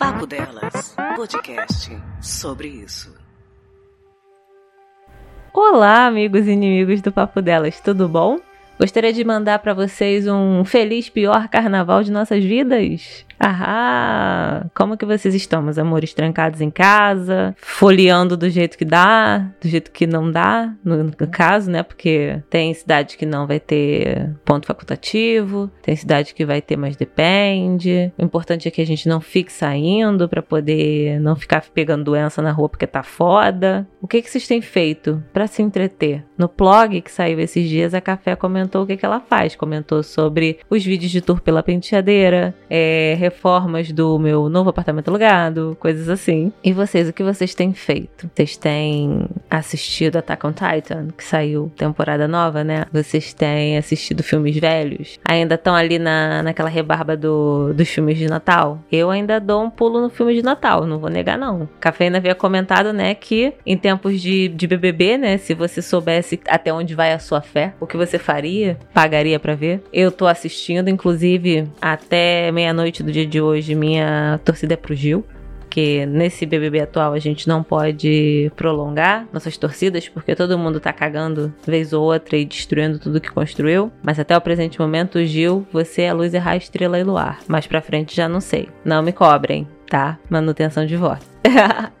Papo Delas, podcast sobre isso. Olá, amigos e inimigos do Papo Delas, tudo bom? Gostaria de mandar para vocês um feliz pior carnaval de nossas vidas. Ah, como que vocês estão, meus amores? Trancados em casa, folheando do jeito que dá, do jeito que não dá, no, no caso, né? Porque tem cidade que não vai ter ponto facultativo, tem cidade que vai ter, mas depende. O importante é que a gente não fique saindo para poder não ficar pegando doença na rua porque tá foda. O que que vocês têm feito para se entreter? No blog que saiu esses dias, a Café comentou o que, que ela faz. Comentou sobre os vídeos de tour pela penteadeira, é, reformas do meu novo apartamento alugado, coisas assim. E vocês, o que vocês têm feito? Vocês têm assistido Attack on Titan, que saiu temporada nova, né? Vocês têm assistido filmes velhos? Ainda estão ali na, naquela rebarba do, dos filmes de Natal? Eu ainda dou um pulo no filme de Natal, não vou negar não. Cafeína havia comentado, né, que em tempos de, de BBB, né, se você soubesse até onde vai a sua fé, o que você faria? Pagaria para ver? Eu tô assistindo, inclusive, até meia-noite do dia de hoje, minha torcida é pro Gil. Porque nesse BBB atual a gente não pode prolongar nossas torcidas, porque todo mundo tá cagando vez ou outra e destruindo tudo que construiu. Mas até o presente momento, Gil, você é luz, errar, estrela e luar. Mais pra frente já não sei. Não me cobrem, tá? Manutenção de voto.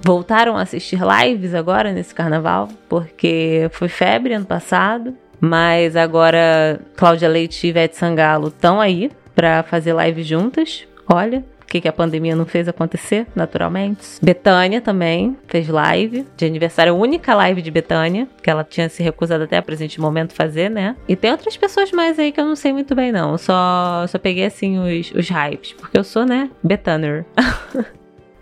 Voltaram a assistir lives agora nesse carnaval, porque foi febre ano passado. Mas agora Cláudia Leite e Ivete Sangalo estão aí para fazer live juntas. Olha, que, que a pandemia não fez acontecer, naturalmente. Betânia também fez live de aniversário, a única live de Betânia, que ela tinha se recusado até a presente momento fazer, né? E tem outras pessoas mais aí que eu não sei muito bem, não. Eu só, só peguei assim os, os hypes, porque eu sou, né, Betaner.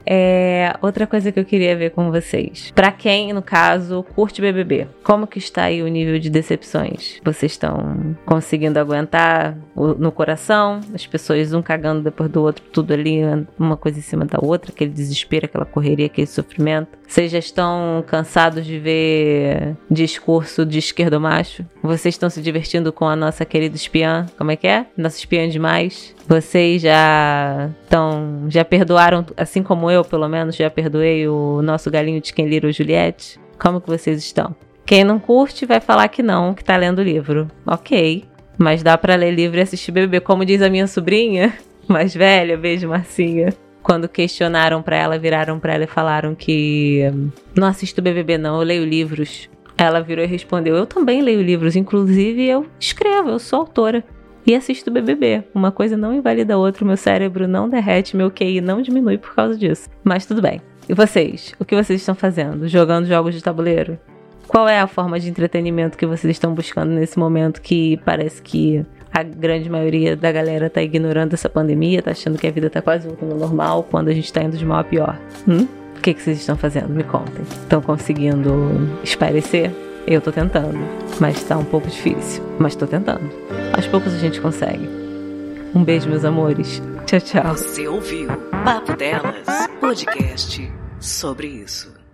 É, outra coisa que eu queria ver com vocês. Para quem, no caso, curte BBB, como que está aí o nível de decepções? Vocês estão conseguindo aguentar no coração? As pessoas um cagando depois do outro, tudo ali, uma coisa em cima da outra, aquele desespero, aquela correria, aquele sofrimento? Vocês já estão cansados de ver discurso de esquerdo macho? Vocês estão se divertindo com a nossa querida espiã? Como é que é? Nossa espiã demais? Vocês já estão, já perdoaram, assim como eu, pelo menos, já perdoei o nosso galinho de quem lira o Juliette? Como que vocês estão? Quem não curte vai falar que não, que tá lendo livro. Ok. Mas dá para ler livro e assistir BBB, como diz a minha sobrinha, mais velha, beijo Marcinha. Quando questionaram para ela, viraram para ela e falaram que não assisto BBB não, eu leio livros. Ela virou e respondeu: Eu também leio livros, inclusive eu escrevo, eu sou autora e assisto BBB. Uma coisa não invalida a outra, meu cérebro não derrete, meu QI não diminui por causa disso. Mas tudo bem. E vocês? O que vocês estão fazendo? Jogando jogos de tabuleiro? Qual é a forma de entretenimento que vocês estão buscando nesse momento que parece que a grande maioria da galera tá ignorando essa pandemia, tá achando que a vida tá quase voltando ao normal, quando a gente tá indo de mal a pior? Hum? O que, que vocês estão fazendo? Me contem. Estão conseguindo esparecer? Eu tô tentando, mas tá um pouco difícil. Mas tô tentando. Aos poucos a gente consegue. Um beijo, meus amores. Tchau, tchau. Você ouviu Papo Delas, podcast sobre isso.